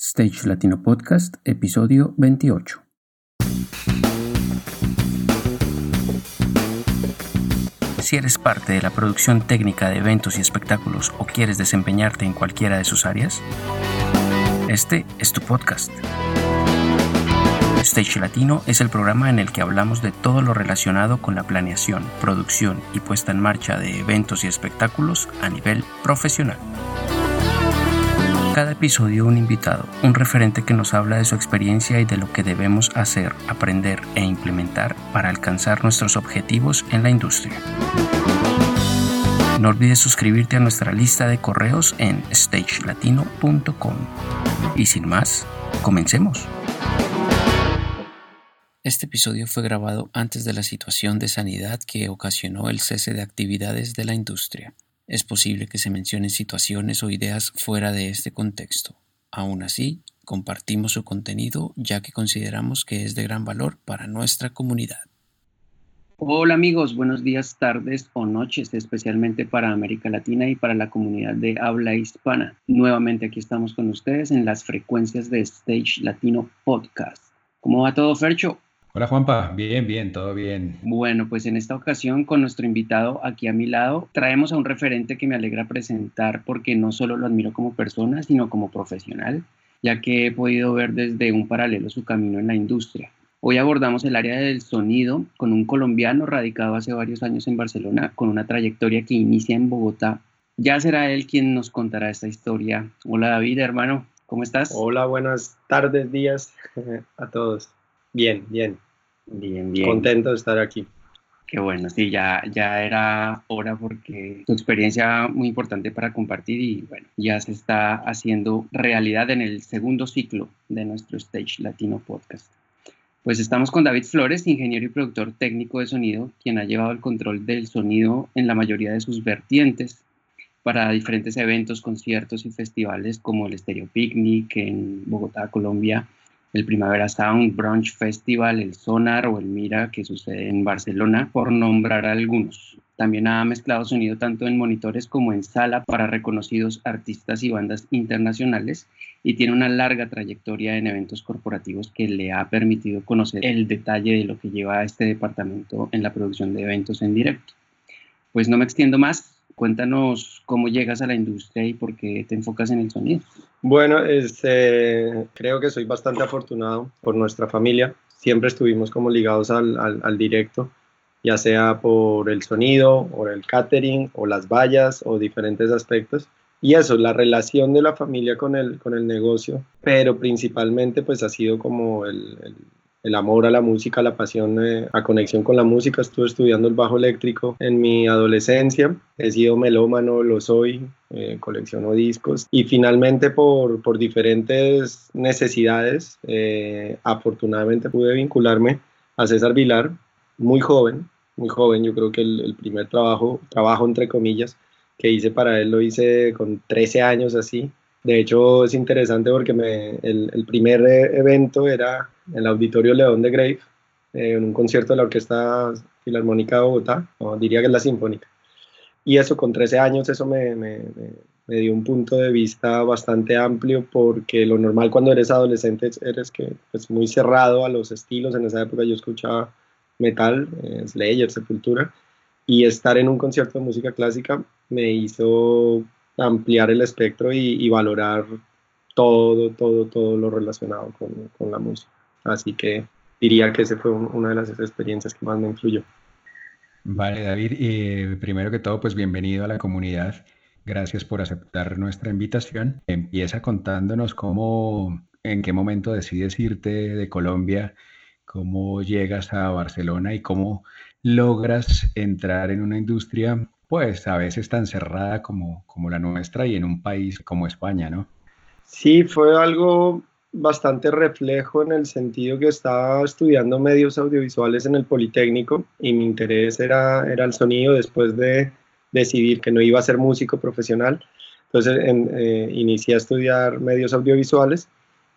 Stage Latino Podcast, episodio 28. Si eres parte de la producción técnica de eventos y espectáculos o quieres desempeñarte en cualquiera de sus áreas, este es tu podcast. Stage Latino es el programa en el que hablamos de todo lo relacionado con la planeación, producción y puesta en marcha de eventos y espectáculos a nivel profesional. Cada episodio un invitado, un referente que nos habla de su experiencia y de lo que debemos hacer, aprender e implementar para alcanzar nuestros objetivos en la industria. No olvides suscribirte a nuestra lista de correos en stagelatino.com. Y sin más, comencemos. Este episodio fue grabado antes de la situación de sanidad que ocasionó el cese de actividades de la industria. Es posible que se mencionen situaciones o ideas fuera de este contexto. Aún así, compartimos su contenido ya que consideramos que es de gran valor para nuestra comunidad. Hola amigos, buenos días, tardes o noches, especialmente para América Latina y para la comunidad de habla hispana. Nuevamente aquí estamos con ustedes en las frecuencias de Stage Latino Podcast. ¿Cómo va todo, Fercho? Hola Juanpa, bien, bien, todo bien. Bueno, pues en esta ocasión con nuestro invitado aquí a mi lado traemos a un referente que me alegra presentar porque no solo lo admiro como persona, sino como profesional, ya que he podido ver desde un paralelo su camino en la industria. Hoy abordamos el área del sonido con un colombiano radicado hace varios años en Barcelona, con una trayectoria que inicia en Bogotá. Ya será él quien nos contará esta historia. Hola David, hermano, ¿cómo estás? Hola, buenas tardes, días a todos. Bien, bien. Bien, bien. Contento de estar aquí. Qué bueno, sí, ya, ya era hora porque tu experiencia muy importante para compartir y bueno, ya se está haciendo realidad en el segundo ciclo de nuestro Stage Latino Podcast. Pues estamos con David Flores, ingeniero y productor técnico de sonido, quien ha llevado el control del sonido en la mayoría de sus vertientes para diferentes eventos, conciertos y festivales como el Stereo Picnic en Bogotá, Colombia, el Primavera Sound, Brunch Festival, el Sonar o el Mira que sucede en Barcelona, por nombrar algunos. También ha mezclado sonido tanto en monitores como en sala para reconocidos artistas y bandas internacionales y tiene una larga trayectoria en eventos corporativos que le ha permitido conocer el detalle de lo que lleva a este departamento en la producción de eventos en directo. Pues no me extiendo más, Cuéntanos cómo llegas a la industria y por qué te enfocas en el sonido. Bueno, este, creo que soy bastante afortunado por nuestra familia. Siempre estuvimos como ligados al, directo, ya sea por el sonido, o el catering, o las vallas, o diferentes aspectos. Y eso, la relación de la familia con el, con el negocio, pero principalmente pues ha sido como el amor a la música, la pasión, eh, a conexión con la música. Estuve estudiando el bajo eléctrico en mi adolescencia. He sido melómano, lo soy, eh, colecciono discos. Y finalmente por, por diferentes necesidades, eh, afortunadamente pude vincularme a César Vilar, muy joven, muy joven. Yo creo que el, el primer trabajo, trabajo entre comillas, que hice para él lo hice con 13 años así. De hecho, es interesante porque me, el, el primer evento era el Auditorio León de Grave, eh, en un concierto de la Orquesta Filarmónica de Bogotá, o diría que es la Sinfónica. Y eso con 13 años, eso me, me, me, dio un punto de vista bastante amplio porque lo normal cuando eres adolescente eres que pues muy cerrado a los estilos. En esa época yo escuchaba metal, eh, Slayer, Sepultura, y estar en un concierto de música clásica me hizo ampliar el espectro y, y valorar todo, todo, todo lo relacionado con, con la música. Así que diría que esa fue una de las experiencias que más me influyó. Vale, David, y primero que todo, pues bienvenido a la comunidad. Gracias por aceptar nuestra invitación. Empieza contándonos cómo, en qué momento decides irte de Colombia, cómo llegas a Barcelona y cómo logras entrar en una industria, pues a veces tan cerrada como, como la nuestra y en un país como España, ¿no? Sí, fue algo bastante reflejo en el sentido que estaba estudiando medios audiovisuales en el Politécnico y mi interés era, era el sonido después de decidir que no iba a ser músico profesional. Entonces eh, inicié a estudiar medios audiovisuales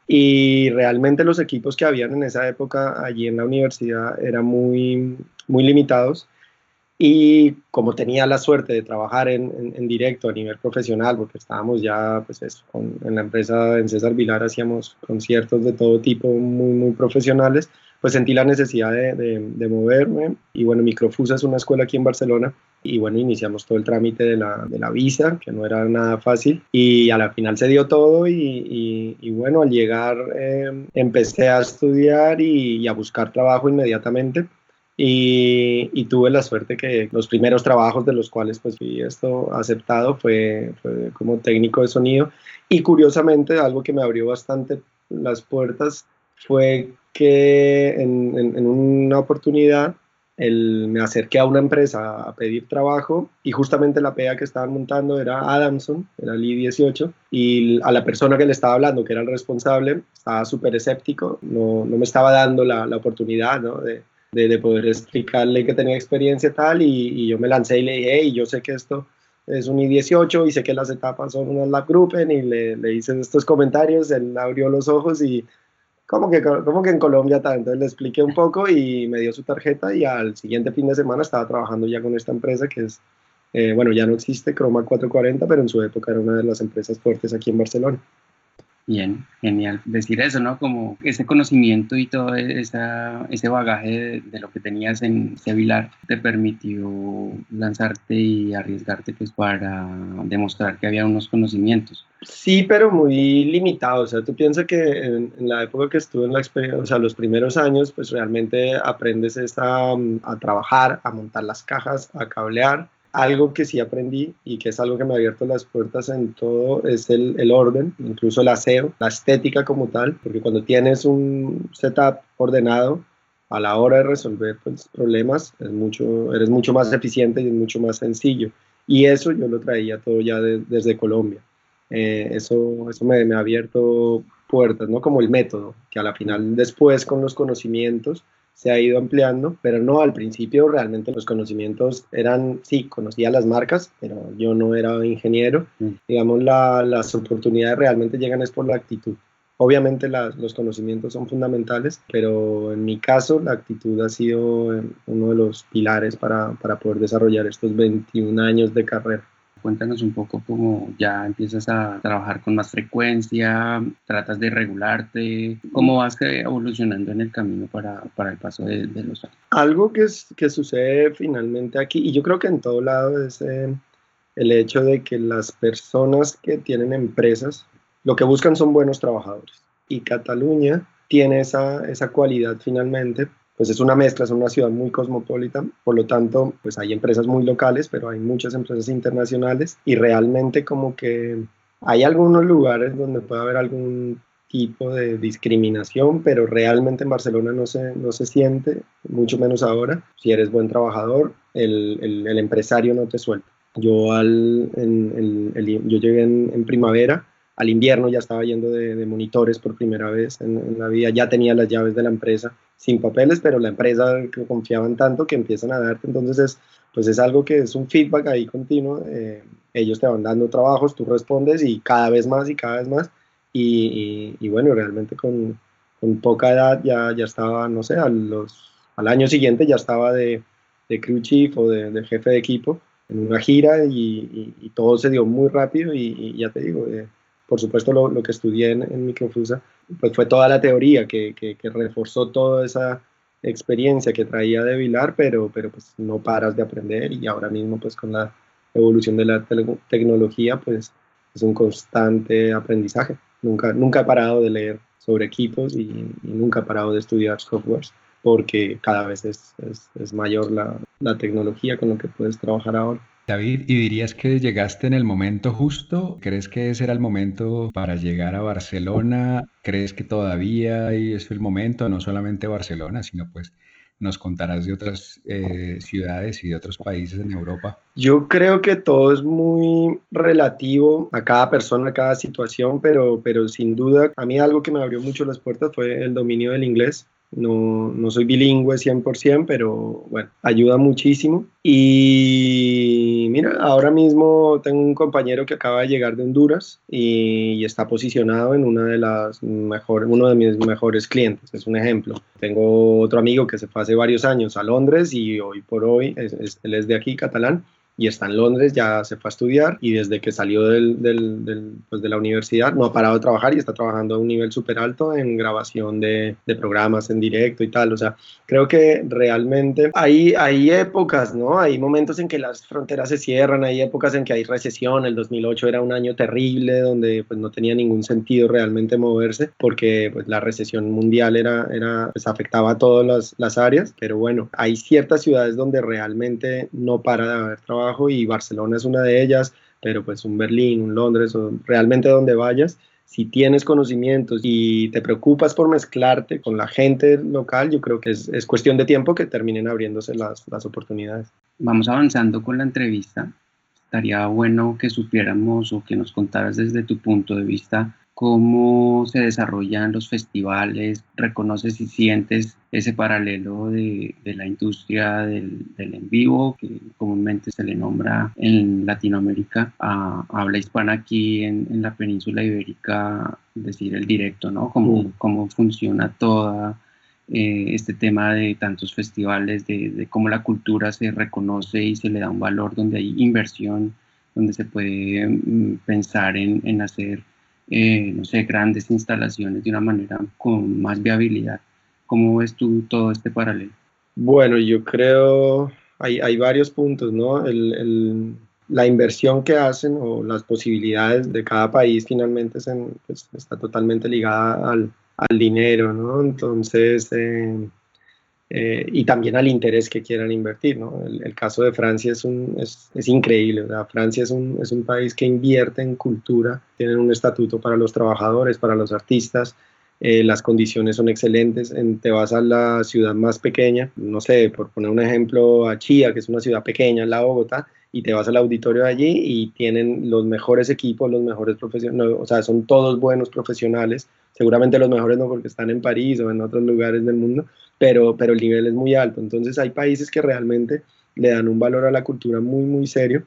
y realmente los equipos que habían en esa época allí en la universidad eran muy, muy limitados Y como tenía la suerte de trabajar en, en, directo a nivel profesional, porque estábamos ya pues eso, en la empresa en César Vilar, hacíamos conciertos de todo tipo muy, muy profesionales, pues sentí la necesidad de, de, moverme. Y bueno, Microfusa es una escuela aquí en Barcelona. Y bueno, iniciamos todo el trámite de la, de la visa, que no era nada fácil. Y a la final se dio todo. Y, y, bueno, al llegar eh, empecé a estudiar y, y a buscar trabajo inmediatamente. Y, y, tuve la suerte que los primeros trabajos de los cuales pues fui esto aceptado fue, fue, como técnico de sonido y curiosamente algo que me abrió bastante las puertas fue que en, en, una oportunidad el, me acerqué a una empresa a pedir trabajo y justamente la PEA que estaban montando era Adamson, era el I-18, y a la persona que le estaba hablando, que era el responsable, estaba súper escéptico, no, no, me estaba dando la, la oportunidad ¿no? de, de, de, poder explicarle que tenía experiencia tal, y, y, yo me lancé y le dije, hey, yo sé que esto es un I-18 y sé que las etapas son unas lab groupen y le, le hice estos comentarios, él abrió los ojos y como que, como que en Colombia tanto. Le expliqué un poco y me dio su tarjeta y al siguiente fin de semana estaba trabajando ya con esta empresa que es, eh, bueno, ya no existe, Chroma 440, pero en su época era una de las empresas fuertes aquí en Barcelona. Bien, genial. Decir eso, ¿no? Como ese conocimiento y todo ese bagaje de, lo que tenías en Sevilar te permitió lanzarte y arriesgarte pues para demostrar que había unos conocimientos. Sí, pero muy limitados. O sea, tú piensas que en, la época que estuve en la experiencia, o sea, los primeros años, pues realmente aprendes a, a trabajar, a montar las cajas, a cablear algo que sí aprendí y que es algo que me ha abierto las puertas en todo es el, el, orden, incluso el aseo, la estética como tal, porque cuando tienes un setup ordenado, a la hora de resolver pues, problemas, es mucho, eres mucho más eficiente y es mucho más sencillo. Y eso yo lo traía todo ya desde Colombia. Eh, eso eso me, me ha abierto puertas, ¿no? Como el método, que a la final después con los conocimientos se ha ido ampliando, pero no, al principio realmente los conocimientos eran, sí, conocía las marcas, pero yo no era ingeniero. Mm. Digamos, la, las oportunidades realmente llegan es por la actitud. Obviamente los conocimientos son fundamentales, pero en mi caso la actitud ha sido eh, uno de los pilares para, para poder desarrollar estos 21 años de carrera. Cuéntanos un poco cómo ya empiezas a trabajar con más frecuencia, tratas de regularte, cómo vas evolucionando en el camino para, para el paso de, los años. Algo que, es, que sucede finalmente aquí, y yo creo que en todo lado es eh, el hecho de que las personas que tienen empresas, lo que buscan son buenos trabajadores. Y Cataluña tiene esa, esa cualidad finalmente pues es una mezcla, es una ciudad muy cosmopolita, por lo tanto, pues hay empresas muy locales, pero hay muchas empresas internacionales y realmente como que hay algunos lugares donde puede haber algún tipo de discriminación, pero realmente en Barcelona no se, no se siente, mucho menos ahora. Si eres buen trabajador, el, el, empresario no te suelta. Yo, al, en, yo llegué en, en primavera al invierno ya estaba yendo de, monitores por primera vez en, la vida, ya tenía las llaves de la empresa sin papeles, pero la empresa que confiaban tanto que empiezan a darte, entonces es, pues es algo que es un feedback ahí continuo, eh, ellos te van dando trabajos, tú respondes y cada vez más y cada vez más, y, y, bueno, realmente con, con, poca edad ya, ya estaba, no sé, los, al año siguiente ya estaba de, de crew chief o de, jefe de equipo en una gira y, y, todo se dio muy rápido y, ya te digo, eh, por supuesto lo, que estudié en, en, Microfusa, pues fue toda la teoría que, que, reforzó toda esa experiencia que traía de Vilar, pero, pero pues no paras de aprender y ahora mismo pues con la evolución de la te tecnología pues es un constante aprendizaje. Nunca, nunca he parado de leer sobre equipos y, nunca he parado de estudiar softwares porque cada vez es, es, es mayor la, la tecnología con la que puedes trabajar ahora. David, ¿y dirías que llegaste en el momento justo? ¿Crees que ese era el momento para llegar a Barcelona? ¿Crees que todavía es el momento, no solamente Barcelona, sino pues nos contarás de otras eh, ciudades y de otros países en Europa? Yo creo que todo es muy relativo a cada persona, a cada situación, pero, pero sin duda a mí algo que me abrió mucho las puertas fue el dominio del inglés. No, no soy bilingüe 100%, pero bueno, ayuda muchísimo. Y mira, ahora mismo tengo un compañero que acaba de llegar de Honduras y, está posicionado en una de las mejores, uno de mis mejores clientes, es un ejemplo. Tengo otro amigo que se fue hace varios años a Londres y hoy por hoy, él es de aquí, catalán, y está en Londres, ya se fue a estudiar y desde que salió del, del, pues de la universidad no ha parado de trabajar y está trabajando a un nivel súper alto en grabación de, de, programas en directo y tal. O sea, creo que realmente hay, hay épocas, ¿no? Hay momentos en que las fronteras se cierran, hay épocas en que hay recesión. El 2008 era un año terrible donde pues no tenía ningún sentido realmente moverse porque pues la recesión mundial era, era pues, afectaba a todas las, las áreas. Pero bueno, hay ciertas ciudades donde realmente no para de haber y Barcelona es una de ellas, pero pues un Berlín, un Londres, o realmente donde vayas, si tienes conocimientos y te preocupas por mezclarte con la gente local, yo creo que es, es cuestión de tiempo que terminen abriéndose las, las oportunidades. Vamos avanzando con la entrevista. Estaría bueno que supiéramos o que nos contaras desde tu punto de vista cómo se desarrollan los festivales, reconoces y sientes ese paralelo de, la industria del, en vivo, que comúnmente se le nombra en Latinoamérica, a, habla hispana aquí en, la península ibérica, decir el directo, ¿no? Cómo, cómo funciona toda eh, este tema de tantos festivales, de, cómo la cultura se reconoce y se le da un valor, donde hay inversión, donde se puede mm, pensar en, en hacer eh, no sé, grandes instalaciones de una manera con más viabilidad. ¿Cómo ves tú todo este paralelo? Bueno, yo creo, hay, hay varios puntos, ¿no? El, el, la inversión que hacen o las posibilidades de cada país finalmente pues, está totalmente ligada al, al, dinero, ¿no? Entonces, eh, eh, y también al interés que quieran invertir. ¿no? El, caso de Francia es, un, es, es increíble. Francia es un, es un, país que invierte en cultura, tienen un estatuto para los trabajadores, para los artistas. Eh, las condiciones son excelentes. En, te vas a la ciudad más pequeña, no sé, por poner un ejemplo, a Chía, que es una ciudad pequeña, la Bogotá, y te vas al auditorio de allí y tienen los mejores equipos, los mejores profesionales, o sea, son todos buenos profesionales, seguramente los mejores no porque están en París o en otros lugares del mundo, pero, pero el nivel es muy alto. Entonces hay países que realmente le dan un valor a la cultura muy, muy serio.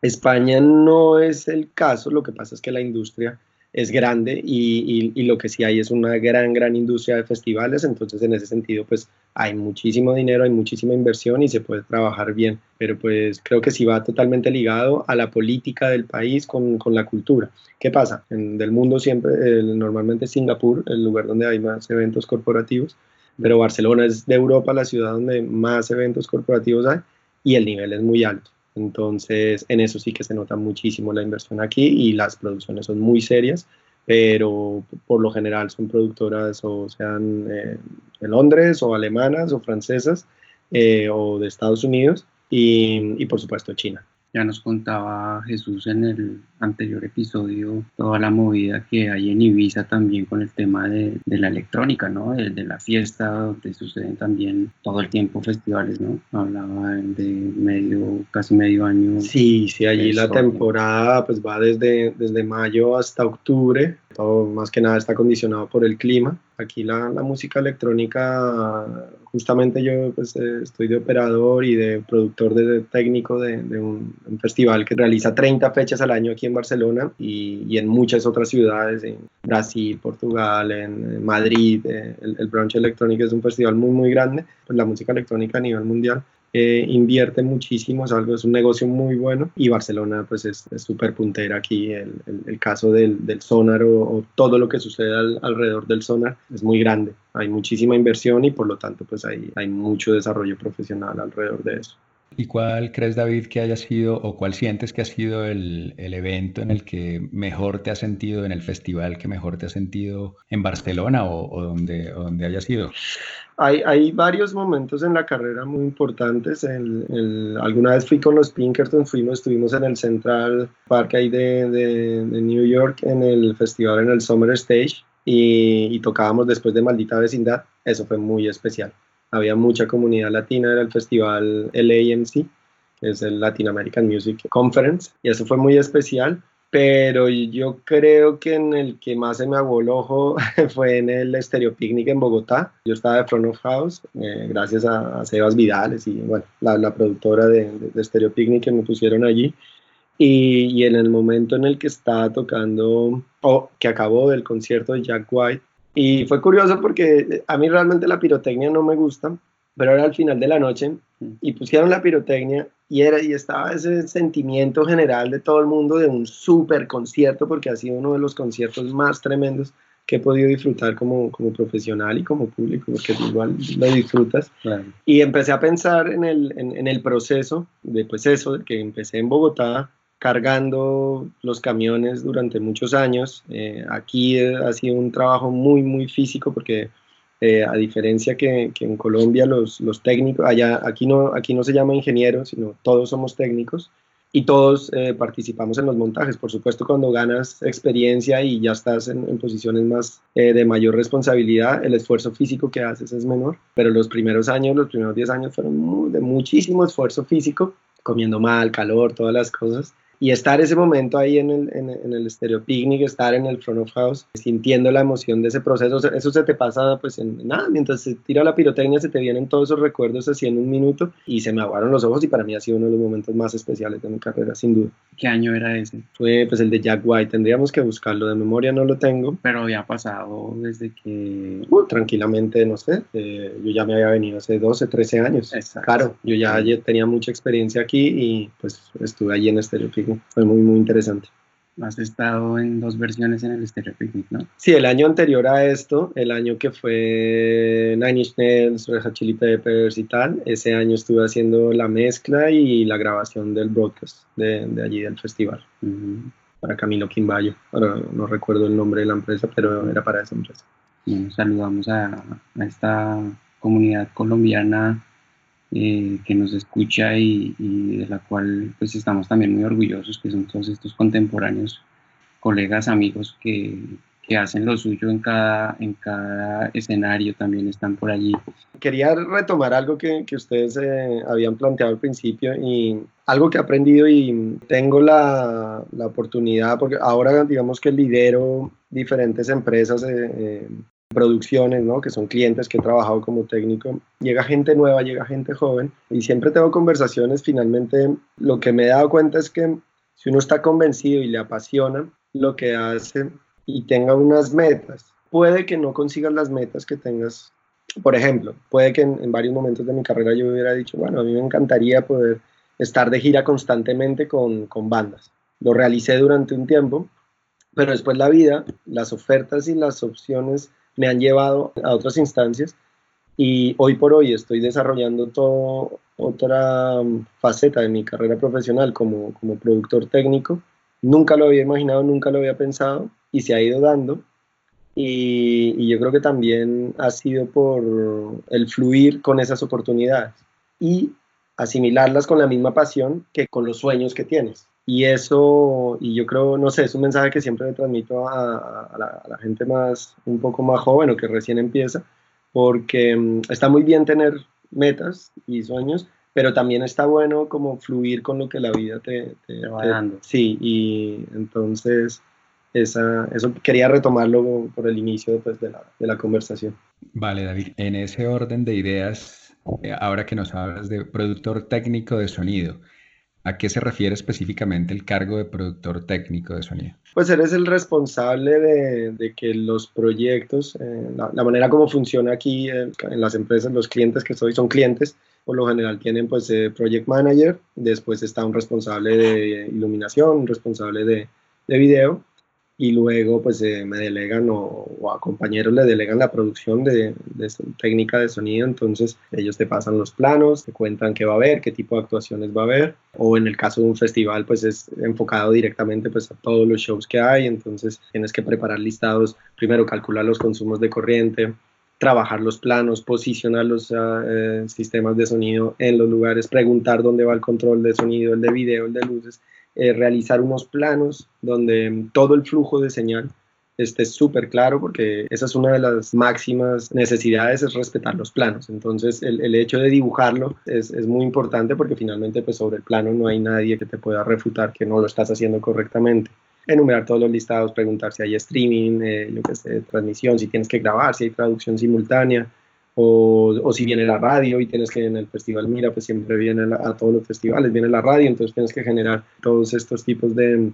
España no es el caso, lo que pasa es que la industria es grande y, y, lo que sí hay es una gran, gran industria de festivales, entonces en ese sentido pues hay muchísimo dinero, hay muchísima inversión y se puede trabajar bien, pero pues creo que sí va totalmente ligado a la política del país con, con la cultura. ¿Qué pasa? En del mundo siempre, normalmente Singapur, el lugar donde hay más eventos corporativos, pero Barcelona es de Europa la ciudad donde más eventos corporativos hay y el nivel es muy alto. Entonces, en eso sí que se nota muchísimo la inversión aquí y las producciones son muy serias, pero por lo general son productoras o sean eh, de Londres o alemanas o francesas eh, o de Estados Unidos y, y por supuesto China. Ya nos contaba Jesús en el anterior episodio toda la movida que hay en Ibiza también con el tema de, de la electrónica, ¿no? De, de, la fiesta, donde suceden también todo el tiempo festivales, ¿no? Hablaba de medio, casi medio año. Sí, sí, allí la temporada pues va desde, desde mayo hasta octubre, todo más que nada está condicionado por el clima. Aquí la, la música electrónica justamente yo pues, eh, estoy de operador y de productor de, técnico de, un, festival que realiza 30 fechas al año aquí en Barcelona y, en muchas otras ciudades, en Brasil, Portugal, en, Madrid. Eh, el, el Electrónico es un festival muy, muy grande, pues la música electrónica a nivel mundial eh, invierte muchísimo, es algo, es un negocio muy bueno. Y Barcelona pues es súper puntera aquí, el, el, caso del, del sonar o, todo lo que sucede alrededor del sonar es muy grande, hay muchísima inversión y por lo tanto pues hay mucho desarrollo profesional alrededor de eso. ¿Y cuál crees, David, que haya sido o cuál sientes que ha sido el, el, evento en el que mejor te has sentido, en el festival que mejor te has sentido en Barcelona o, donde, o donde haya sido? Hay, hay, varios momentos en la carrera muy importantes. Alguna vez fui con los Pinkerton, fuimos, estuvimos en el Central Park ahí de, de, de New York, en el festival, en el Summer Stage, y, y tocábamos después de Maldita Vecindad. Eso fue muy especial había mucha comunidad latina, era el festival LAMC, es el Latin American Music Conference, y eso fue muy especial pero yo creo que en el que más se me aguó el ojo fue en el Stereo Picnic en Bogotá. Yo estaba de front of house, eh, gracias a, Sebas Vidales y bueno, la, productora de, de, Stereo Picnic que me pusieron allí. Y, y, en el momento en el que estaba tocando, o que acabó del concierto de Jack White, y fue curioso porque a mí realmente la pirotecnia no me gusta, pero era al final de la noche y pusieron la pirotecnia y, era, y estaba ese sentimiento general de todo el mundo de un super concierto, porque ha sido uno de los conciertos más tremendos que he podido disfrutar como, como profesional y como público, porque igual lo disfrutas. Y empecé a pensar en el, en, el proceso de pues eso, que empecé en Bogotá cargando los camiones durante muchos años. Eh, aquí ha sido un trabajo muy, muy físico porque eh, a diferencia que, en Colombia los, los, técnicos, allá, aquí, no, aquí no se llama ingeniero, sino todos somos técnicos y todos eh, participamos en los montajes. Por supuesto, cuando ganas experiencia y ya estás en, posiciones más eh, de mayor responsabilidad, el esfuerzo físico que haces es menor, pero los primeros años, los primeros 10 años fueron de muchísimo esfuerzo físico, comiendo mal, calor, todas las cosas y estar ese momento ahí en el, en, en el Stereo Picnic, estar en el front of house, sintiendo la emoción de ese proceso, eso se te pasa pues en nada, mientras se tira la pirotecnia se te vienen todos esos recuerdos así en un minuto y se me aguaron los ojos y para mí ha sido uno de los momentos más especiales de mi carrera, sin duda. ¿Qué año era ese? Fue pues el de Jack White, tendríamos que buscarlo, de memoria no lo tengo. Pero había pasado desde que... Uh, tranquilamente, no sé, eh, yo ya me había venido hace 12, 13 años. Exacto. Claro, yo ya tenía mucha experiencia aquí y pues estuve allí en Stereo Picnic fue muy, muy interesante. Has estado en dos versiones en el Stereo Picnic, ¿no? Sí, el año anterior a esto, el año que fue Nine Inch Nails, Red Hot Chili Peppers y tal, ese año estuve haciendo la mezcla y la grabación del broadcast de, de allí del festival. Para Camilo Quimbayo. Ahora no recuerdo el nombre de la empresa, pero era para esa empresa. saludamos a, a esta comunidad colombiana eh, que nos escucha y, de la cual pues estamos también muy orgullosos, que son todos estos contemporáneos, colegas, amigos que, que hacen lo suyo en cada, en cada escenario, también están por allí. Quería retomar algo que, que ustedes eh, habían planteado al principio y algo que he aprendido y tengo la, la, oportunidad, porque ahora digamos que lidero diferentes empresas eh, producciones, ¿no? que son clientes que he trabajado como técnico, llega gente nueva, llega gente joven y siempre tengo conversaciones, finalmente lo que me he dado cuenta es que si uno está convencido y le apasiona lo que hace y tenga unas metas, puede que no consigas las metas que tengas. Por ejemplo, puede que en, varios momentos de mi carrera yo hubiera dicho, bueno, a mí me encantaría poder estar de gira constantemente con, con bandas. Lo realicé durante un tiempo, pero después la vida, las ofertas y las opciones me han llevado a otras instancias y hoy por hoy estoy desarrollando toda otra um, faceta de mi carrera profesional como, como productor técnico. Nunca lo había imaginado, nunca lo había pensado y se ha ido dando. Y, y, yo creo que también ha sido por el fluir con esas oportunidades y asimilarlas con la misma pasión que con los sueños que tienes. Y eso, y yo creo, no sé, es un mensaje que siempre le transmito a, la, gente más, un poco más joven o que recién empieza, porque mm, está muy bien tener metas y sueños, pero también está bueno como fluir con lo que la vida te, va dando. Sí, y entonces esa, eso quería retomarlo por el inicio pues, de, la, de la conversación. Vale, David, en ese orden de ideas, eh, ahora que nos hablas de productor técnico de sonido, ¿A qué se refiere específicamente el cargo de productor técnico de sonido? Pues eres el responsable de, que los proyectos, eh, la, manera como funciona aquí en, las empresas, los clientes que soy son clientes, por lo general tienen pues eh, project manager, después está un responsable de iluminación, un responsable de, de video y luego pues eh, me delegan o, a compañeros le delegan la producción de, de, técnica de sonido, entonces ellos te pasan los planos, te cuentan qué va a haber, qué tipo de actuaciones va a haber, o en el caso de un festival pues es enfocado directamente pues a todos los shows que hay, entonces tienes que preparar listados, primero calcular los consumos de corriente, trabajar los planos, posicionar los ah, eh, sistemas de sonido en los lugares, preguntar dónde va el control de sonido, el de video, el de luces, eh, realizar unos planos donde todo el flujo de señal esté súper claro porque esa es una de las máximas necesidades, es respetar los planos. Entonces el, hecho de dibujarlo es, es, muy importante porque finalmente pues sobre el plano no hay nadie que te pueda refutar que no lo estás haciendo correctamente. enumerar todos los listados, preguntar si hay streaming, eh, qué sé, transmisión, si tienes que grabar, si hay traducción simultánea, o, si viene la radio y tienes que en el festival Mira, pues siempre viene a todos los festivales, viene la radio, entonces tienes que generar todos estos tipos de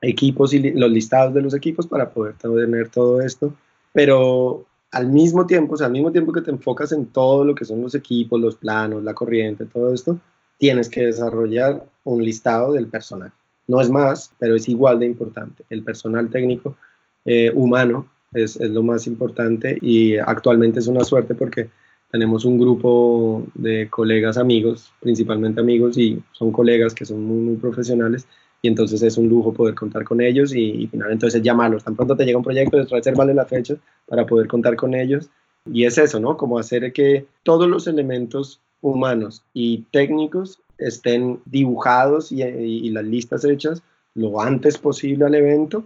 equipos y los listados de los equipos para poder tener todo esto, pero al mismo tiempo, o sea, al mismo tiempo que te enfocas en todo lo que son los equipos, los planos, la corriente, todo esto, tienes que desarrollar un listado del personal. No es más, pero es igual de importante. El personal técnico eh, humano es, es, lo más importante y actualmente es una suerte porque tenemos un grupo de colegas amigos, principalmente amigos, y son colegas que son muy, profesionales y entonces es un lujo poder contar con ellos y, y finalmente entonces llamarlos. Tan pronto te llega un proyecto, es reservarle la fecha para poder contar con ellos. Y es eso, ¿no? Como hacer que todos los elementos humanos y técnicos estén dibujados y, las listas hechas lo antes posible al evento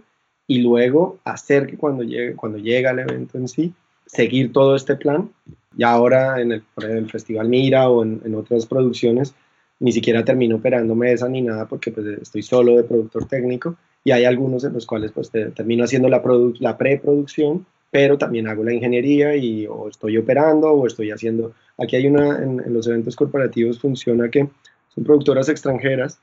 y luego hacer que cuando llegue, cuando llega el evento en sí, seguir todo este plan. Y ahora en el, Festival Mira o en, otras producciones, ni siquiera termino operando mesa ni nada porque pues, estoy solo de productor técnico y hay algunos en los cuales pues termino haciendo la, la preproducción pero también hago la ingeniería y o estoy operando o estoy haciendo, aquí hay una, en, los eventos corporativos funciona que son productoras extranjeras,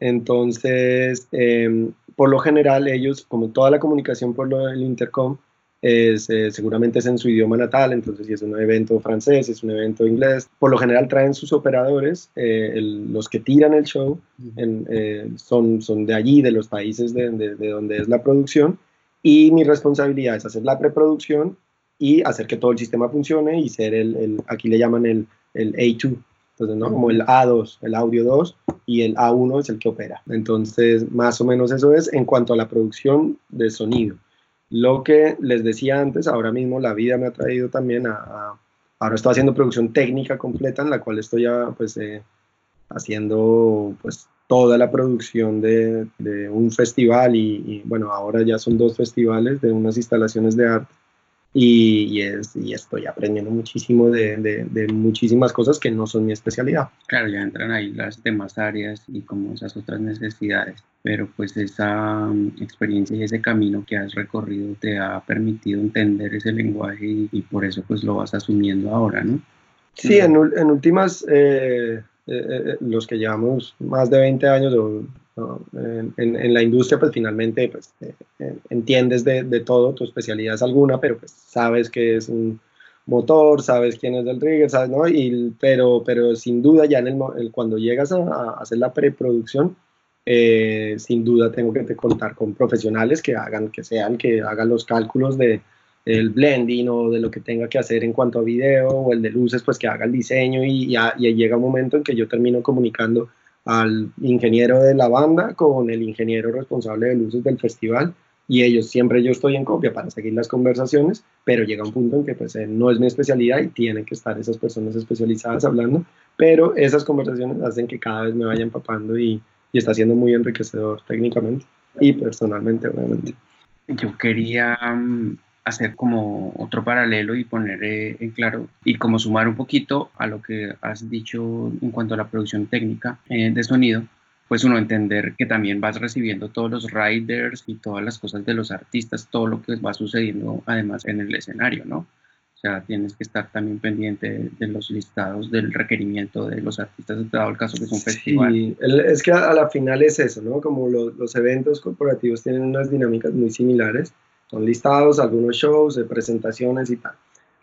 entonces em, por lo general ellos, como toda la comunicación por lo del intercom, es, eh, seguramente es en su idioma natal, entonces si es un evento francés, es un evento inglés, por lo general traen sus operadores, eh, los que tiran el show eh, son, son de allí, de los países de, de donde es la producción, y mi responsabilidad es hacer la preproducción y hacer que todo el sistema funcione y ser el, el aquí le llaman el, el A2, entonces, ¿no? Como el A2, el audio 2 y el A1 es el que opera. Entonces, más o menos eso es en cuanto a la producción de sonido. Lo que les decía antes, ahora mismo la vida me ha traído también a, ahora estoy haciendo producción técnica completa en la cual estoy ya pues eh, haciendo pues toda la producción de, un festival y, bueno, ahora ya son dos festivales de unas instalaciones de arte y, es, y estoy aprendiendo muchísimo de, muchísimas cosas que no son mi especialidad. Claro, ya entran ahí las demás áreas y como esas otras necesidades, pero pues esa um, experiencia y ese camino que has recorrido te ha permitido entender ese lenguaje y, por eso pues lo vas asumiendo ahora, ¿no? Sí, en, en últimas... Eh, eh, eh, los que llevamos más de 20 años en, la industria, pues finalmente pues, eh, entiendes de, de, todo, tu especialidad es alguna, pero pues sabes que es un motor, sabes quién es el rigger, sabes, ¿no? Y, pero, pero sin duda ya en el, cuando llegas a, a, hacer la preproducción, sin duda tengo que contar con profesionales que hagan, que sean, que hagan los cálculos de, el blending o de lo que tenga que hacer en cuanto a video o el de luces, pues que haga el diseño y, ya, llega un momento en que yo termino comunicando al ingeniero de la banda con el ingeniero responsable de luces del festival y ellos siempre yo estoy en copia para seguir las conversaciones, pero llega un punto en que pues eh, no es mi especialidad y tienen que estar esas personas especializadas hablando, pero esas conversaciones hacen que cada vez me vaya empapando y, y está siendo muy enriquecedor técnicamente y personalmente obviamente. Yo quería mm, hacer como otro paralelo y poner eh, en claro y como sumar un poquito a lo que has dicho en cuanto a la producción técnica eh, de sonido, pues uno entender que también vas recibiendo todos los riders y todas las cosas de los artistas, todo lo que va sucediendo además en el escenario, ¿no? O sea, tienes que estar también pendiente de los listados del requerimiento de los artistas, dado el caso que es un festival. Sí, es que a la final es eso, ¿no? Como los eventos corporativos tienen unas dinámicas muy similares, son listados algunos shows, de presentaciones y tal.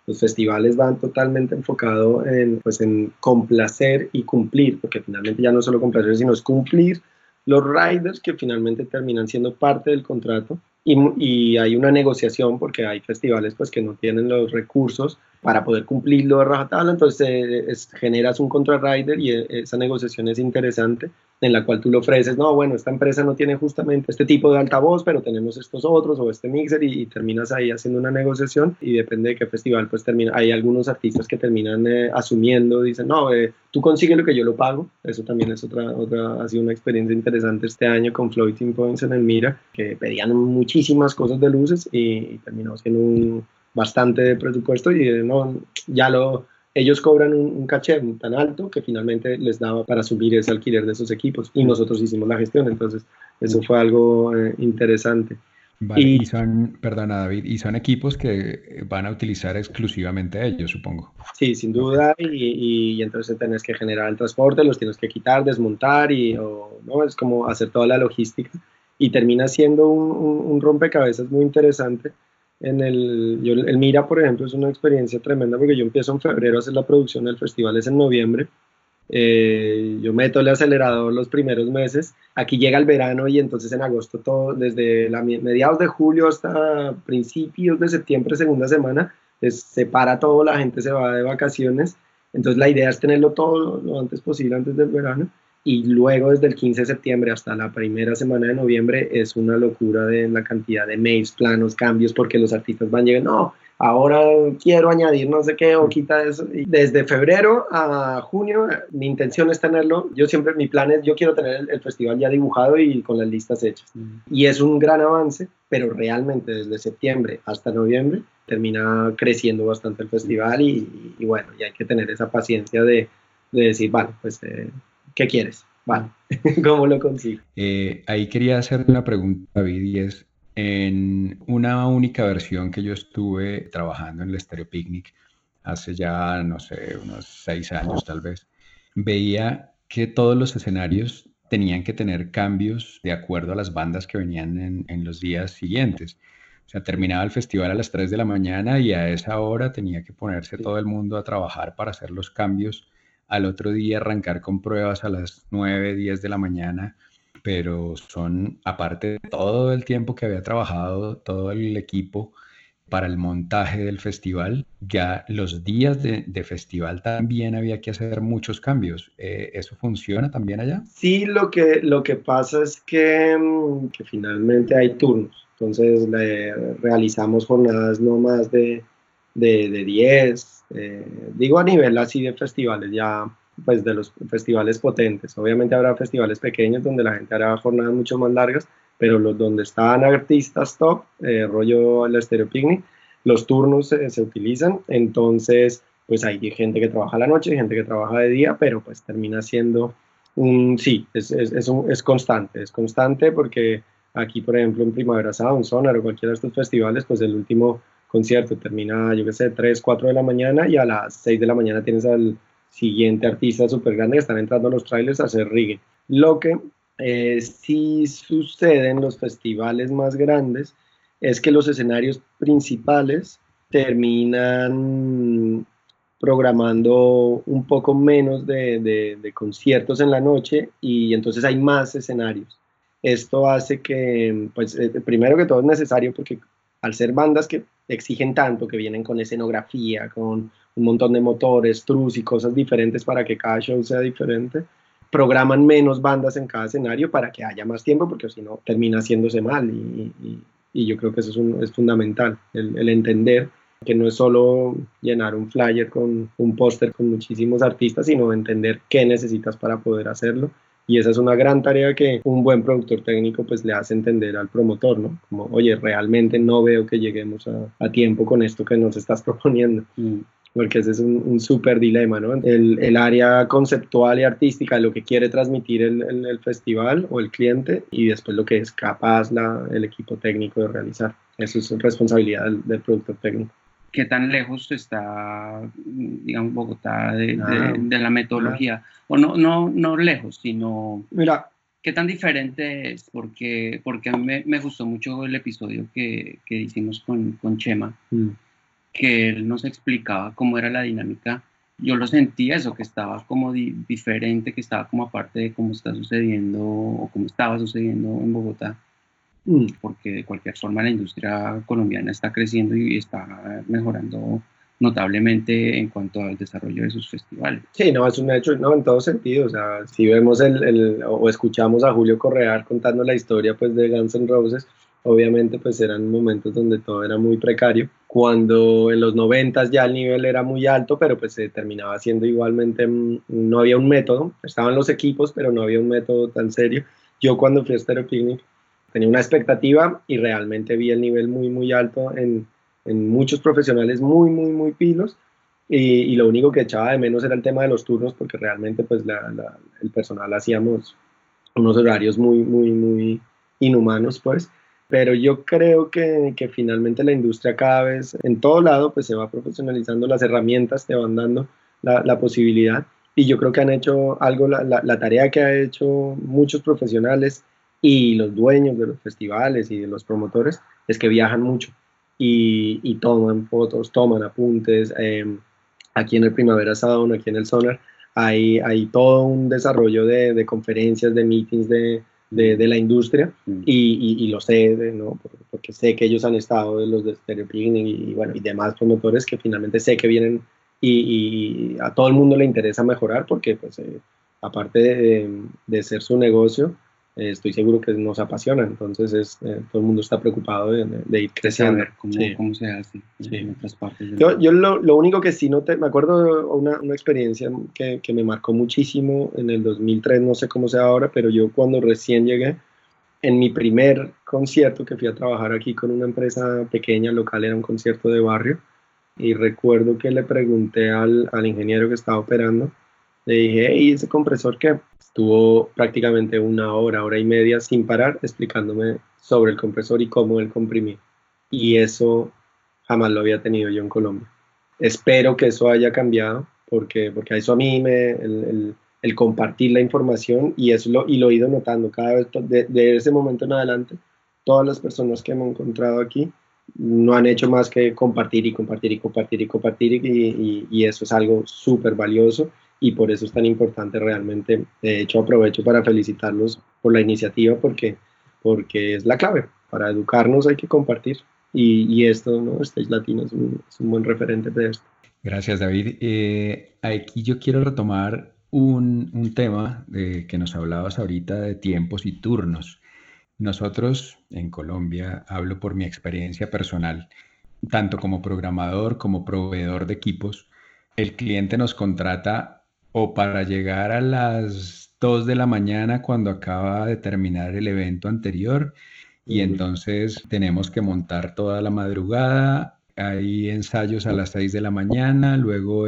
Los festivales van totalmente enfocados en, pues, en complacer y cumplir, porque finalmente ya no solo complacer, sino es cumplir los riders que finalmente terminan siendo parte del contrato. Y, y, hay una negociación porque hay festivales pues que no tienen los recursos para poder cumplirlo de rajatabla, entonces eh, generas un contra rider y eh, esa negociación es interesante en la cual tú le ofreces, no, bueno, esta empresa no tiene justamente este tipo de altavoz, pero tenemos estos otros o este mixer y, terminas ahí haciendo una negociación y depende de qué festival, pues termina, hay algunos artistas que terminan eh, asumiendo, dicen, no, eh, tú consigues lo que yo lo pago, eso también es otra, otra, ha sido una experiencia interesante este año con Floating Points en el Mira, que pedían muchísimas cosas de luces y, terminó siendo un bastante presupuesto y no, ya lo ellos cobran un, caché tan alto que finalmente les daba para subir ese alquiler de esos equipos y nosotros hicimos la gestión, entonces eso fue algo eh, interesante. y, son, perdona David, y son equipos que van a utilizar exclusivamente ellos, supongo. Sí, sin duda, y, y, entonces tenés que generar el transporte, los tienes que quitar, desmontar, y ¿no? es como hacer toda la logística, y termina siendo un, un rompecabezas muy interesante en el, el Mira, por ejemplo, es una experiencia tremenda porque yo empiezo en febrero a hacer la producción, del festival es en noviembre. Eh, yo meto el acelerador los primeros meses, aquí llega el verano y entonces en agosto todo, desde la, mediados de julio hasta principios de septiembre, segunda semana, se para todo, la gente se va de vacaciones, entonces la idea es tenerlo todo lo antes posible, antes del verano, y luego desde el 15 de septiembre hasta la primera semana de noviembre es una locura de la cantidad de mails, planos, cambios, porque los artistas van llegando, no, ahora quiero añadir no sé qué o quita eso. Y desde febrero a junio mi intención es tenerlo, yo siempre, mi plan es, yo quiero tener el, festival ya dibujado y con las listas hechas. Y es un gran avance, pero realmente desde septiembre hasta noviembre termina creciendo bastante el festival y, bueno, y hay que tener esa paciencia de, de decir, vale, pues... Eh, ¿qué quieres? Vale, ¿cómo lo consigo? Eh, ahí quería hacer una pregunta, David, y es, en una única versión que yo estuve trabajando en el Stereo Picnic hace ya, no sé, unos seis años tal vez, veía que todos los escenarios tenían que tener cambios de acuerdo a las bandas que venían en, en, los días siguientes. O sea, terminaba el festival a las 3 de la mañana y a esa hora tenía que ponerse todo el mundo a trabajar para hacer los cambios al otro día arrancar con pruebas a las 9, 10 de la mañana, pero son, aparte de todo el tiempo que había trabajado, todo el equipo para el montaje del festival, ya los días de, festival también había que hacer muchos cambios. Eh, ¿Eso funciona también allá? Sí, lo que, lo que pasa es que, mm, que finalmente hay turnos, entonces realizamos jornadas no más de, de, de 10, eh, digo a nivel así de festivales, ya pues de los festivales potentes. Obviamente habrá festivales pequeños donde la gente hará jornadas mucho más largas, pero los donde están artistas top, eh, rollo el Stereo Picnic, los turnos se utilizan, entonces pues hay gente que trabaja la noche, gente que trabaja de día, pero pues termina siendo un, sí, es, es, es, es constante, es constante porque aquí por ejemplo en Primavera Sound, Sonar o cualquiera de estos festivales, pues el último concierto termina, yo qué sé, 3, 4 de la mañana y a las 6 de la mañana tienes al siguiente artista súper grande que están entrando los trailers a hacer reggae. Lo que eh, sí sucede en los festivales más grandes es que los escenarios principales terminan programando un poco menos de, de, conciertos en la noche y entonces hay más escenarios. Esto hace que, pues, eh, primero que todo es necesario porque al ser bandas que exigen tanto, que vienen con escenografía, con un montón de motores, trus y cosas diferentes para que cada show sea diferente, programan menos bandas en cada escenario para que haya más tiempo, porque si no termina haciéndose mal. Y, yo creo que eso es, fundamental, el, entender que no es solo llenar un flyer con un póster con muchísimos artistas, sino entender qué necesitas para poder hacerlo y esa es una gran tarea que un buen productor técnico pues le hace entender al promotor, ¿no? Como, oye, realmente no veo que lleguemos a, tiempo con esto que nos estás proponiendo. Mm. Porque ese es un, súper dilema, ¿no? El, el, área conceptual y artística de lo que quiere transmitir el, el, festival o el cliente y después lo que es capaz la, el equipo técnico de realizar. Eso es responsabilidad del, del productor técnico qué tan lejos está, digamos, Bogotá de, ah. la metodología. O no, no, no lejos, sino... Mira. ¿Qué tan diferente es? Porque, porque a mí me, gustó mucho el episodio que, que hicimos con, con Chema, mm. que él nos explicaba cómo era la dinámica. Yo lo sentía eso, que estaba como diferente, que estaba como aparte de cómo está sucediendo o cómo estaba sucediendo en Bogotá. Mm, porque de cualquier forma la industria colombiana está creciendo y está mejorando notablemente en cuanto al desarrollo de sus festivales. Sí, no, es un hecho, no, en todo sentido, o sea, si vemos el, el, o escuchamos a Julio Correal contando la historia pues de Guns N' Roses, obviamente pues eran momentos donde todo era muy precario, cuando en los noventas ya el nivel era muy alto, pero pues se terminaba siendo igualmente, mm, no había un método, estaban los equipos, pero no había un método tan serio. Yo cuando fui a Stereo Picnic, tenía una expectativa y realmente vi el nivel muy, muy alto en, en muchos profesionales muy, muy, muy pilos, y, lo único que echaba de menos era el tema de los turnos porque realmente pues el personal hacíamos unos horarios muy, muy, muy inhumanos pues. Pero yo creo que, que, finalmente la industria cada vez, en todo lado, pues se va profesionalizando, las herramientas te van dando la, la posibilidad y yo creo que han hecho algo, la, la, tarea que ha hecho muchos profesionales y los dueños de los festivales y de los promotores es que viajan mucho y, y toman fotos, toman apuntes. Em, aquí en el Primavera Sound, aquí en el Sonar, hay, hay todo un desarrollo de, de conferencias, de meetings de, de, la industria mm. y, y, lo sé, ¿no? porque sé que ellos han estado de los de Stereo y, bueno, y demás promotores que finalmente sé que vienen y, a todo el mundo le interesa mejorar porque pues eh, aparte de, de, ser su negocio, eh, estoy seguro que nos apasiona, entonces es, eh, todo el mundo está preocupado de, ir creciendo. Cómo, cómo, se hace en otras partes. Yo, yo lo, lo, único que sí no te, me acuerdo una, una experiencia que, que, me marcó muchísimo en el 2003, no sé cómo sea ahora, pero yo cuando recién llegué, en mi primer concierto que fui a trabajar aquí con una empresa pequeña local, era un concierto de barrio, y recuerdo que le pregunté al, al ingeniero que estaba operando, le dije, ¿y ese compresor qué? Estuvo prácticamente una hora, hora y media sin parar explicándome sobre el compresor y cómo él comprimía. Y eso jamás lo había tenido yo en Colombia. Espero que eso haya cambiado, porque, porque eso a mí me, el, compartir la información y, eso lo, y lo he ido notando cada vez, de, de ese momento en adelante, todas las personas que me he encontrado aquí no han hecho más que compartir y compartir y compartir y compartir y, y, eso es algo súper valioso y por eso es tan importante realmente. De hecho, aprovecho para felicitarlos por la iniciativa porque, porque es la clave. Para educarnos hay que compartir y, y esto, ¿no? Stage Latino es un, es un, buen referente de esto. Gracias, David. Eh, aquí yo quiero retomar un, un tema de, que nos hablabas ahorita de tiempos y turnos. Nosotros en Colombia, hablo por mi experiencia personal, tanto como programador como proveedor de equipos, el cliente nos contrata o para llegar a las 2 de la mañana cuando acaba de terminar el evento anterior y entonces tenemos que montar toda la madrugada, hay ensayos a las 6 de la mañana, luego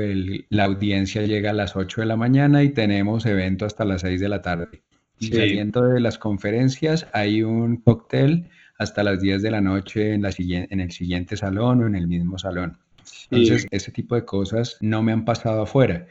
la audiencia llega a las 8 de la mañana y tenemos evento hasta las 6 de la tarde. Y saliendo de las conferencias hay un cóctel hasta las 10 de la noche en, la, en el siguiente salón o en el mismo salón. Entonces, ese tipo de cosas no me han pasado afuera.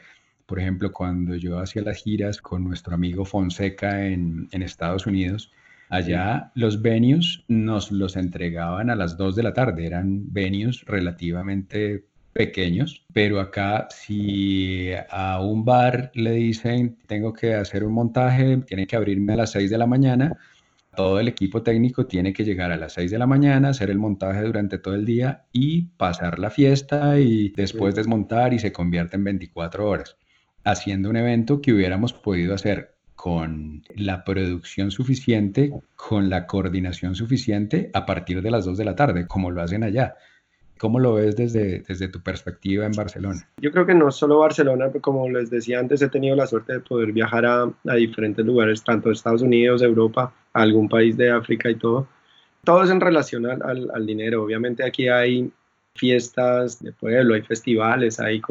Por ejemplo, cuando yo hacía las giras con nuestro amigo Fonseca en, en Estados Unidos, allá los venues nos los entregaban a las 2 de la tarde. Eran venues relativamente pequeños, pero acá si a un bar le dicen tengo que hacer un montaje, tiene que abrirme a las 6 de la mañana, todo el equipo técnico tiene que llegar a las 6 de la mañana, hacer el montaje durante todo el día y pasar la fiesta y después desmontar y se convierte en 24 horas, haciendo un evento que hubiéramos podido hacer con la producción suficiente, con la coordinación suficiente a partir de las 2 de la tarde, como lo hacen allá. ¿Cómo lo ves desde, desde tu perspectiva en Barcelona? Yo creo que no solo Barcelona, como les decía antes, he tenido la suerte de poder viajar a, a diferentes lugares, tanto Estados Unidos, Europa, algún país de África y todo. Todo es en relación al, al, dinero. Obviamente aquí hay fiestas de pueblo, hay festivales, hay,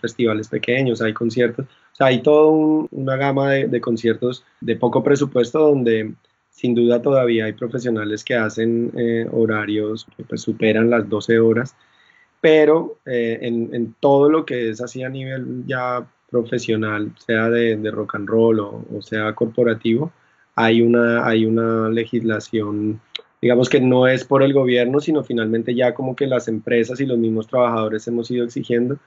festivales pequeños, hay conciertos. O sea, hay toda una gama de, conciertos de poco presupuesto donde sin duda todavía hay profesionales que hacen eh, horarios que pues, superan las 12 horas, pero eh, en, todo lo que es así a nivel ya profesional, sea de, rock and roll o, sea corporativo, hay una, hay una legislación, digamos que no es por el gobierno, sino finalmente ya como que las empresas y los mismos trabajadores hemos ido exigiendo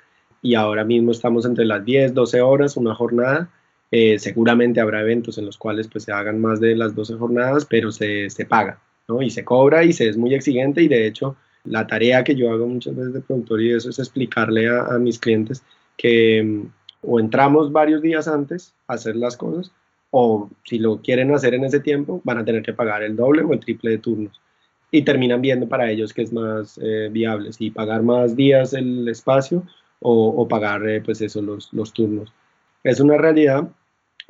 y ahora mismo estamos entre las 10, 12 horas, una jornada, eh, seguramente habrá eventos en los cuales pues, se hagan más de las 12 jornadas, pero se, se paga, ¿no? Y se cobra y se es muy exigente y de hecho la tarea que yo hago muchas veces de productor y eso es explicarle a, mis clientes que mm, o entramos varios días antes a hacer las cosas o si lo quieren hacer en ese tiempo van a tener que pagar el doble o el triple de turnos y terminan viendo para ellos que es más eh, viable, si pagar más días el espacio o, o pagar eh, pues eso, los, los turnos. Es una realidad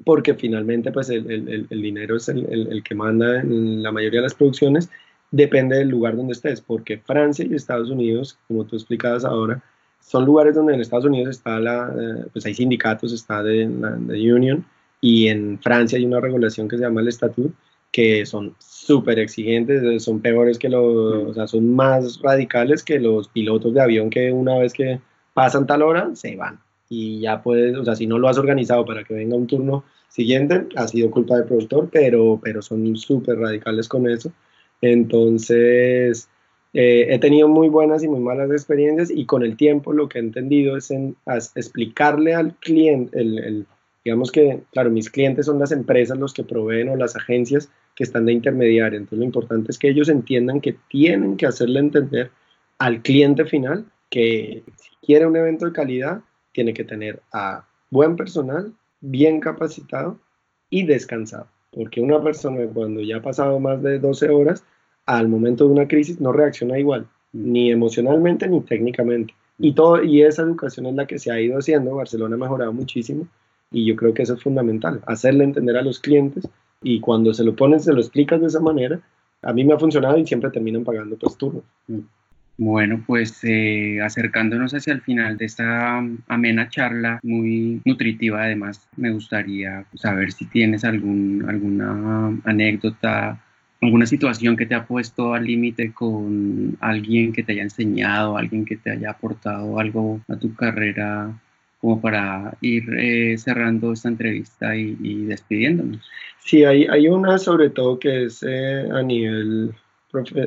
porque finalmente pues el, el, el dinero es el, el, que manda en la mayoría de las producciones, depende del lugar donde estés, porque Francia y Estados Unidos, como tú explicabas ahora, son lugares donde en Estados Unidos está la, eh, pues hay sindicatos, está de, la de Union, y en Francia hay una regulación que se llama el Estatut, que son súper exigentes, eh, son peores que los, o sea, son más radicales que los pilotos de avión que una vez que pasan tal hora, se van. Y ya puedes, o sea, si no lo has organizado para que venga un turno siguiente, ha sido culpa del productor, pero, pero son súper radicales con eso. Entonces, eh, he tenido muy buenas y muy malas experiencias y con el tiempo lo que he entendido es en, explicarle al cliente, el, digamos que, claro, mis clientes son las empresas los que proveen o las agencias que están de intermediario. Entonces lo importante es que ellos entiendan que tienen que hacerle entender al cliente final que si quiere un evento de calidad, tiene que tener a buen personal, bien capacitado y descansado. Porque una persona cuando ya ha pasado más de 12 horas, al momento de una crisis no reacciona igual, ni emocionalmente ni técnicamente. Y, todo, y esa educación es la que se ha ido haciendo. Barcelona ha mejorado muchísimo y yo creo que eso es fundamental, hacerle entender a los clientes y cuando se lo pones, se lo explicas de esa manera, a mí me ha funcionado y siempre terminan pagando pues turnos. Bueno, pues eh, acercándonos hacia el final de esta amena charla, muy nutritiva además, me gustaría saber si tienes algún, alguna anécdota alguna situación que te ha puesto al límite con alguien que te haya enseñado, alguien que te haya aportado algo a tu carrera, como para ir eh, cerrando esta entrevista y, despidiéndonos. Sí, hay, hay una sobre todo que es eh, a nivel,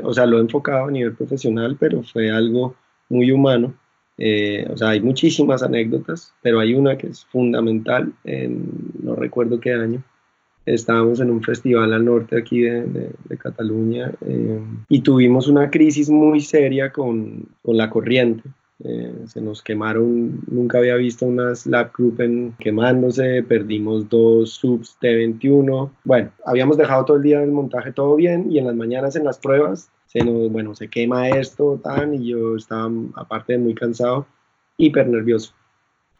o sea, lo he enfocado a nivel profesional, pero fue algo muy humano. Eh, o sea, hay muchísimas anécdotas, pero hay una que es fundamental, en, no recuerdo qué año, estábamos en un festival al norte aquí de, Cataluña eh, y tuvimos una crisis muy seria con, con la corriente. Eh, se nos quemaron, nunca había visto una Slap Group en, quemándose, perdimos dos subs T21. Bueno, habíamos dejado todo el día el montaje todo bien y en las mañanas en las pruebas se nos, bueno, se quema esto, tan, y yo estaba, aparte de muy cansado, hiper nervioso.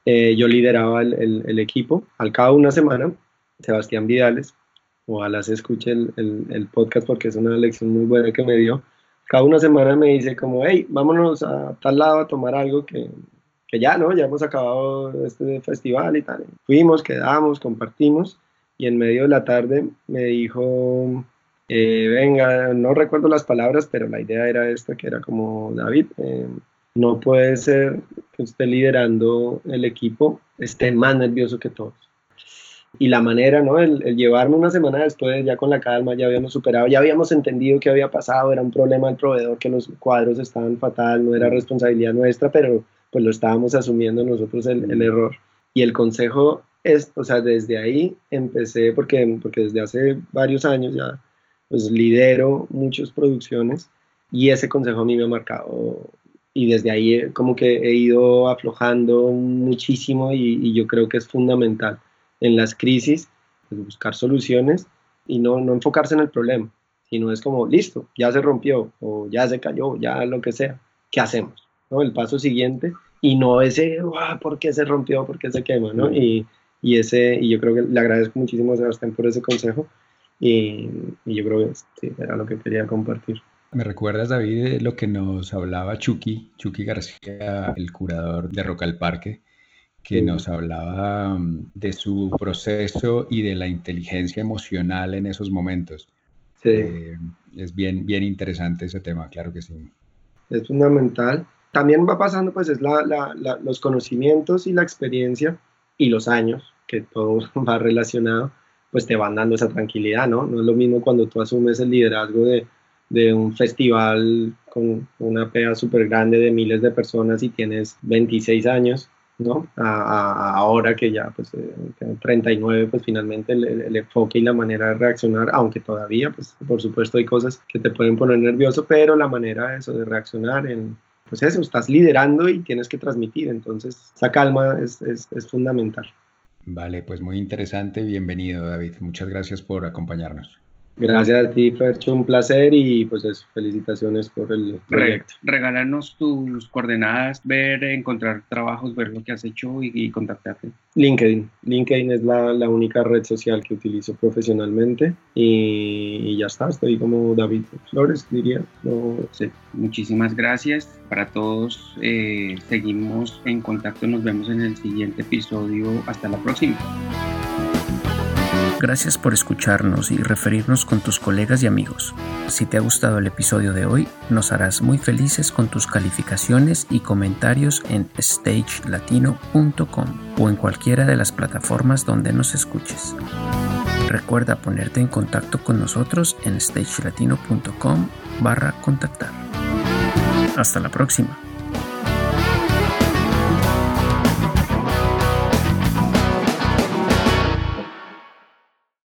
Eh, yo lideraba el, el, el, equipo. Al cabo de una semana Sebastián Vidales, ojalá se escuche el, el, podcast porque es una lección muy buena que me dio. Cada una semana me dice como, hey, vámonos a tal lado a tomar algo que, que ya, ¿no? Ya hemos acabado este festival y tal. Fuimos, quedamos, compartimos y en medio de la tarde me dijo, eh, venga, no recuerdo las palabras, pero la idea era esta, que era como, David, eh, no puede ser que usted liderando el equipo esté más nervioso que todos y la manera, ¿no? El, llevarme una semana después, ya con la calma, ya habíamos superado, ya habíamos entendido qué había pasado, era un problema del proveedor, que los cuadros estaban fatal, no era responsabilidad nuestra, pero pues lo estábamos asumiendo nosotros el, el error. Y el consejo es, o sea, desde ahí empecé, porque, porque desde hace varios años ya, pues lidero muchas producciones y ese consejo a mí me ha marcado y desde ahí como que he ido aflojando muchísimo y, y yo creo que es fundamental en las crisis, pues, buscar soluciones y no, no enfocarse en el problema, sino es como, listo, ya se rompió o ya se cayó, ya lo que sea, ¿qué hacemos? ¿No? El paso siguiente y no ese, ¿por qué se rompió? ¿Por qué se quema? ¿no? Y, y, ese, y yo creo que le agradezco muchísimo a Sebastián por ese consejo y, y yo creo que sí, era lo que quería compartir. Me recuerdas, David, lo que nos hablaba Chucky, Chucky García, el curador de Roca al Parque, que nos hablaba mm, de su proceso y de la inteligencia emocional en esos momentos. Sí. Eh, es bien, bien interesante ese tema, claro que sí. Es fundamental. También va pasando, pues, es la, la, los conocimientos y la experiencia y los años, que todo va relacionado, pues te van dando esa tranquilidad, ¿no? No es lo mismo cuando tú asumes el liderazgo de, de un festival con una pega súper grande de miles de personas y tienes 26 años ¿no? A, ahora que ya, pues, 39, eh, pues finalmente el, enfoque y la manera de reaccionar, aunque todavía, pues, por supuesto hay cosas que te pueden poner nervioso, pero la manera de eso, de reaccionar en, pues eso, estás liderando y tienes que transmitir, entonces esa calma es, es, es fundamental. Vale, pues muy interesante, bienvenido David, muchas gracias por acompañarnos. Gracias a ti, Fercho, un placer y pues eso, felicitaciones por el proyecto. regalarnos tus coordenadas, ver, encontrar trabajos, ver lo que has hecho y, contactarte. LinkedIn. LinkedIn es la, la, única red social que utilizo profesionalmente y, ya está, estoy como David Flores, diría. No, sí. Muchísimas gracias para todos. Eh, seguimos en contacto, nos vemos en el siguiente episodio. Hasta la próxima. Gracias por escucharnos y referirnos con tus colegas y amigos. Si te ha gustado el episodio de hoy, nos harás muy felices con tus calificaciones y comentarios en stagelatino.com o en cualquiera de las plataformas donde nos escuches. Recuerda ponerte en contacto con nosotros en stagelatino.com barra contactar. Hasta la próxima.